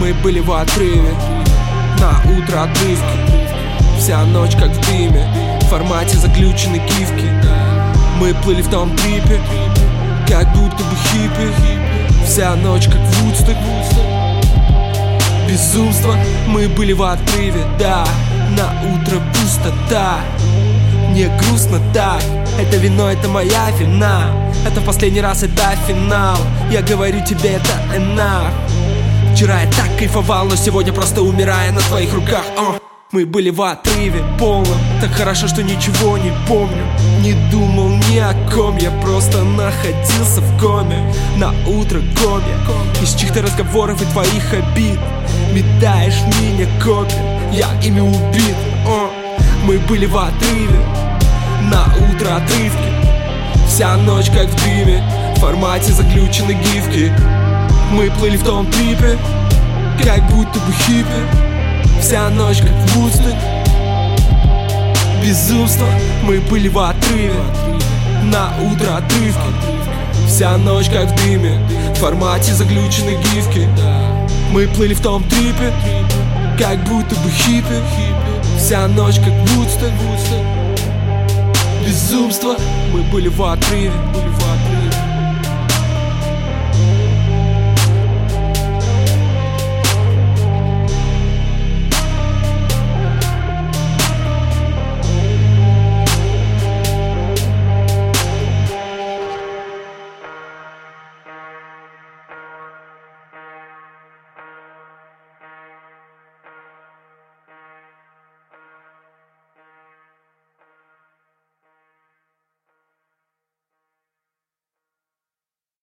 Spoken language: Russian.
Мы были в отрыве. На утро отрывки. Вся ночь как в дыме. В формате заключенной кивки. Мы плыли в том трипе. Как будто бы хиппи. Вся ночь как в Вудсток Безумство. Мы были в отрыве, да На утро пустота Не грустно. Так Это вино, это моя вина. Это в последний раз, это финал Я говорю тебе, это enough Вчера я так кайфовал, но сегодня просто умирая на твоих руках О, Мы были в отрыве полном Так хорошо, что ничего не помню. Не думал ни о ком Я просто находился в коме. На утро коме Из чьих-то разговоров и твоих обид. Метаешь меня копи Я ими убит О, Мы были в отрыве. На утро отрывки. Вся ночь как в дыме. В формате заключенной гифки Мы плыли в том трипе Как будто бы хиппи. Вся ночь как в Вудсток Безумство Мы были в отрыве. На утро отрывки. Вся ночь как в дыме. В формате заключенной гифки. Мы плыли в том трипе Как будто бы хиппи. Вся ночь как в Вудсток Безумство Мы Были в отрыве